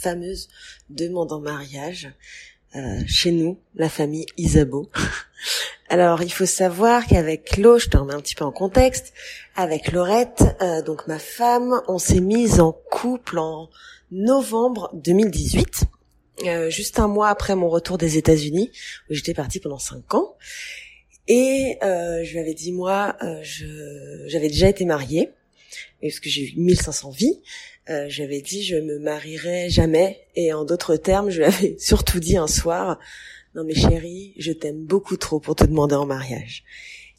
fameuse demande en mariage euh, chez nous, la famille Isabeau. Alors, il faut savoir qu'avec Lo, je te remets un petit peu en contexte, avec Laurette, euh, donc ma femme, on s'est mise en couple en novembre 2018, euh, juste un mois après mon retour des États-Unis, où j'étais partie pendant cinq ans. Et euh, je lui avais dit, moi, euh, j'avais déjà été mariée, parce que j'ai eu 1500 vies, euh, j'avais dit je me marierai jamais. Et en d'autres termes je lui avais surtout dit un soir non mais chérie je t'aime beaucoup trop pour te demander en mariage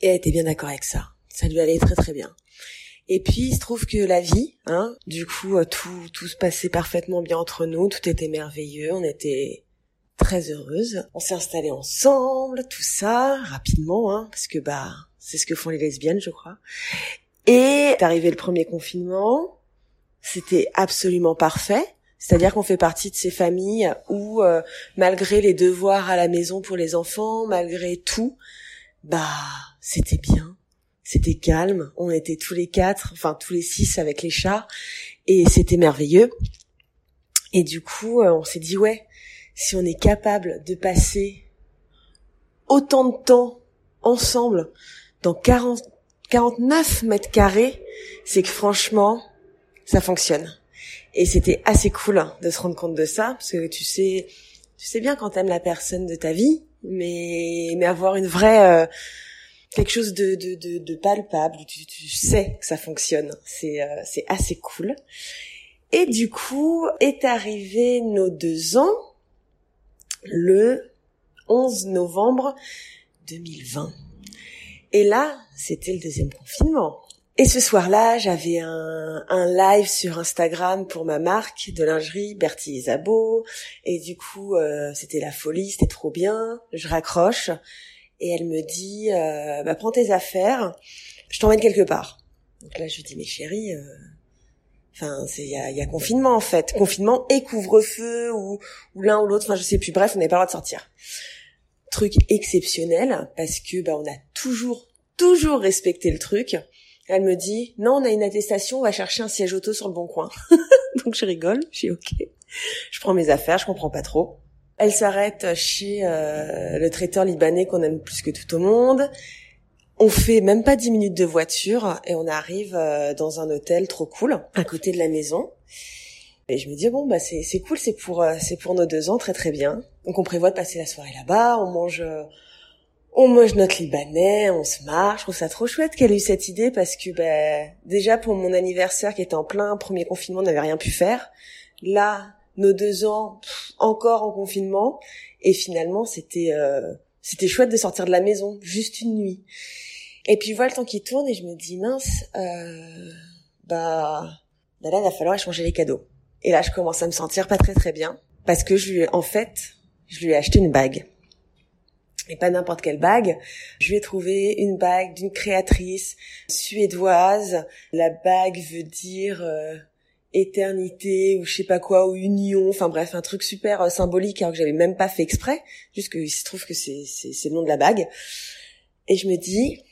et elle était bien d'accord avec ça. Ça lui allait très très bien. Et puis il se trouve que la vie hein du coup euh, tout tout se passait parfaitement bien entre nous. Tout était merveilleux. On était très heureuses. On s'est installés ensemble tout ça rapidement hein parce que bah c'est ce que font les lesbiennes je crois et arrivé le premier confinement c'était absolument parfait. C'est-à-dire qu'on fait partie de ces familles où, euh, malgré les devoirs à la maison pour les enfants, malgré tout, bah, c'était bien. C'était calme. On était tous les quatre, enfin tous les six avec les chats, et c'était merveilleux. Et du coup, euh, on s'est dit ouais, si on est capable de passer autant de temps ensemble dans 40, 49 mètres carrés, c'est que franchement, ça fonctionne. Et c'était assez cool de se rendre compte de ça, parce que tu sais, tu sais bien quand t'aimes la personne de ta vie, mais mais avoir une vraie euh, quelque chose de, de, de, de palpable, tu, tu, sais que ça fonctionne. C'est euh, c'est assez cool. Et du coup est arrivé nos deux ans le 11 novembre 2020. Et là, c'était le deuxième confinement. Et ce soir-là, j'avais un, un, live sur Instagram pour ma marque de lingerie, Bertie Isabeau. Et du coup, euh, c'était la folie, c'était trop bien. Je raccroche et elle me dit, euh, bah, prends tes affaires, je t'emmène quelque part. Donc là, je dis, mais chérie, euh, enfin, c'est il y a, y a, confinement en fait, confinement et couvre-feu ou, ou l'un ou l'autre, enfin, je sais plus. Bref, on n'avait pas le droit de sortir. Truc exceptionnel parce que bah, on a toujours, toujours respecté le truc elle me dit, non, on a une attestation, on va chercher un siège auto sur le bon coin. Donc je rigole, je suis ok. Je prends mes affaires, je comprends pas trop. Elle s'arrête chez euh, le traiteur libanais qu'on aime plus que tout au monde. On fait même pas dix minutes de voiture et on arrive euh, dans un hôtel trop cool à côté de la maison. Et je me dis bon bah c'est c'est cool, c'est pour euh, c'est pour nos deux ans très très bien. Donc on prévoit de passer la soirée là-bas, on mange on mange notre libanais, on se marche. Je trouve ça trop chouette qu'elle ait eu cette idée parce que ben déjà pour mon anniversaire qui était en plein premier confinement, on n'avait rien pu faire. Là, nos deux ans encore en confinement et finalement c'était euh, c'était chouette de sortir de la maison juste une nuit. Et puis vois le temps qui tourne et je me dis mince, euh, bah, bah là il va falloir échanger les cadeaux. Et là je commence à me sentir pas très très bien parce que je lui en fait je lui ai acheté une bague et pas n'importe quelle bague. Je lui ai trouvé une bague d'une créatrice suédoise. La bague veut dire euh, éternité ou je sais pas quoi ou union. Enfin bref, un truc super euh, symbolique alors que j'avais même pas fait exprès. Juste qu'il se trouve que c'est c'est le nom de la bague. Et je me dis,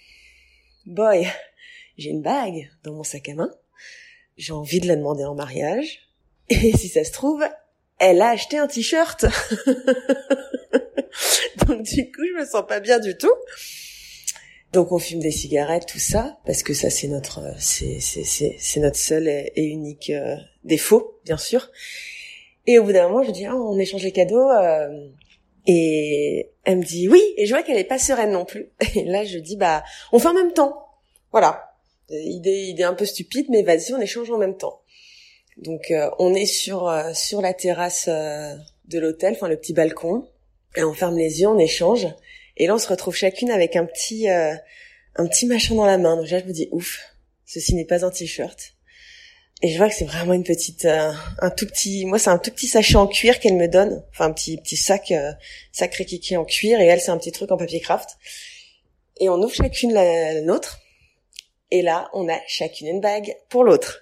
boy, j'ai une bague dans mon sac à main. J'ai envie de la demander en mariage. Et si ça se trouve, elle a acheté un t-shirt. Donc du coup, je me sens pas bien du tout. Donc on fume des cigarettes, tout ça, parce que ça c'est notre, c'est c'est notre seul et, unique euh, défaut, bien sûr. Et au bout d'un moment, je dis ah, on échange les cadeaux. Euh, Et elle me dit oui, et je vois qu'elle est pas sereine non plus. Et là, je dis bah, on fait en même temps. Voilà. Idée, idée un peu stupide, mais vas-y, on échange en même temps. Donc, euh, on est sur euh, sur la terrasse euh, de l'hôtel, enfin le petit balcon, et on ferme les yeux, on échange. Et là, on se retrouve chacune avec un petit un petit machin dans la main. Donc là, je me dis ouf, ceci n'est pas un t-shirt. Et je vois que c'est vraiment une petite, euh, un tout petit, moi c'est un tout petit sachet en cuir qu'elle me donne, enfin un petit petit sac, euh, sacré kiki en cuir, et elle c'est un petit truc en papier craft. Et on ouvre chacune la, nôtre, et là on a chacune une bague pour l'autre.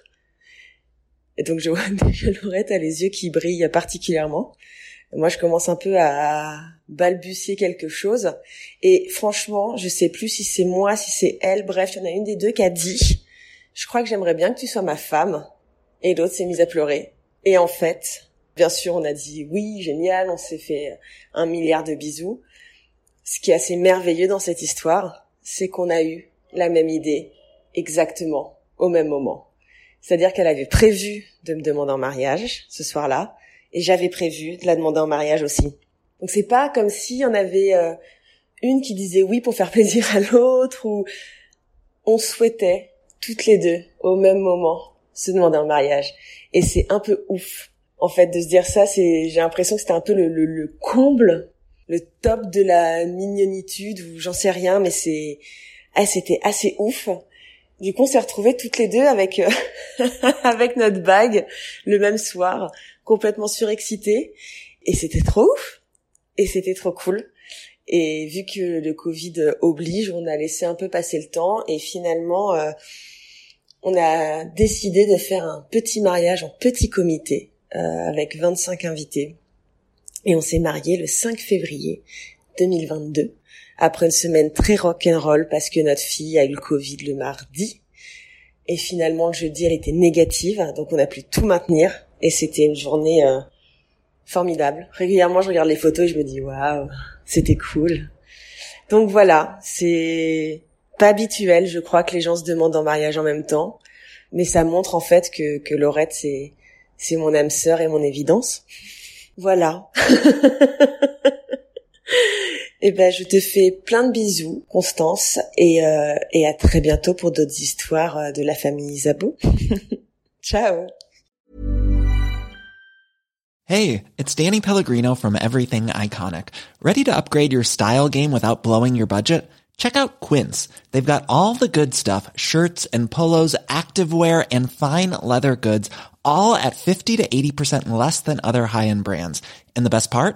Et donc je vois déjà Laurette a les yeux qui brillent particulièrement. moi je commence un peu à balbutier quelque chose, et franchement je sais plus si c'est moi, si c'est elle, bref il y en a une des deux qui a dit je crois que j'aimerais bien que tu sois ma femme. Et l'autre s'est mise à pleurer. Et en fait, bien sûr, on a dit oui, génial, on s'est fait un milliard de bisous. Ce qui est assez merveilleux dans cette histoire, c'est qu'on a eu la même idée exactement au même moment. C'est-à-dire qu'elle avait prévu de me demander en mariage ce soir-là, et j'avais prévu de la demander en mariage aussi. Donc c'est pas comme si on avait euh, une qui disait oui pour faire plaisir à l'autre, ou on souhaitait toutes les deux, au même moment, se demander en mariage. Et c'est un peu ouf. En fait, de se dire ça, c'est, j'ai l'impression que c'était un peu le, le, comble, le top de la mignonitude ou j'en sais rien, mais c'est, ah, c'était assez ouf. Du coup, on s'est retrouvés toutes les deux avec, euh, avec notre bague le même soir, complètement surexcités. Et c'était trop ouf. Et c'était trop cool. Et vu que le Covid oblige, on a laissé un peu passer le temps et finalement, euh, on a décidé de faire un petit mariage en petit comité euh, avec 25 invités. Et on s'est marié le 5 février 2022 après une semaine très rock'n'roll parce que notre fille a eu le Covid le mardi. Et finalement, le jeudi, elle était négative, donc on a pu tout maintenir. Et c'était une journée euh, formidable. Régulièrement, je regarde les photos et je me dis waouh, c'était cool. Donc voilà, c'est pas habituel, je crois, que les gens se demandent en mariage en même temps, mais ça montre en fait que, que Laurette c'est c'est mon âme sœur et mon évidence. Voilà. eh ben je te fais plein de bisous, Constance, et euh, et à très bientôt pour d'autres histoires euh, de la famille Isabeau. Ciao. Hey, it's Danny Pellegrino from Everything Iconic. Ready to upgrade your style game without blowing your budget? Check out Quince. They've got all the good stuff, shirts and polos, activewear and fine leather goods, all at 50 to 80% less than other high-end brands. And the best part?